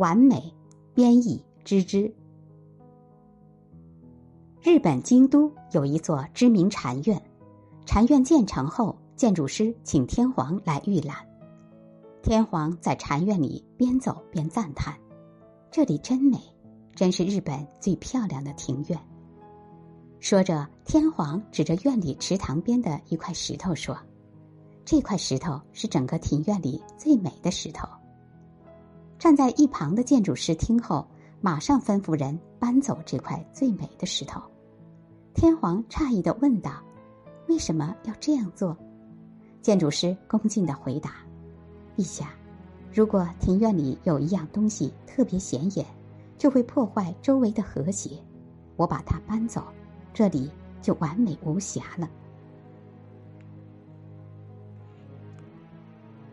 完美，编译知之。日本京都有一座知名禅院，禅院建成后，建筑师请天皇来预览。天皇在禅院里边走边赞叹：“这里真美，真是日本最漂亮的庭院。”说着，天皇指着院里池塘边的一块石头说：“这块石头是整个庭院里最美的石头。”站在一旁的建筑师听后，马上吩咐人搬走这块最美的石头。天皇诧异的问道：“为什么要这样做？”建筑师恭敬的回答：“陛下，如果庭院里有一样东西特别显眼，就会破坏周围的和谐。我把它搬走。”这里就完美无瑕了。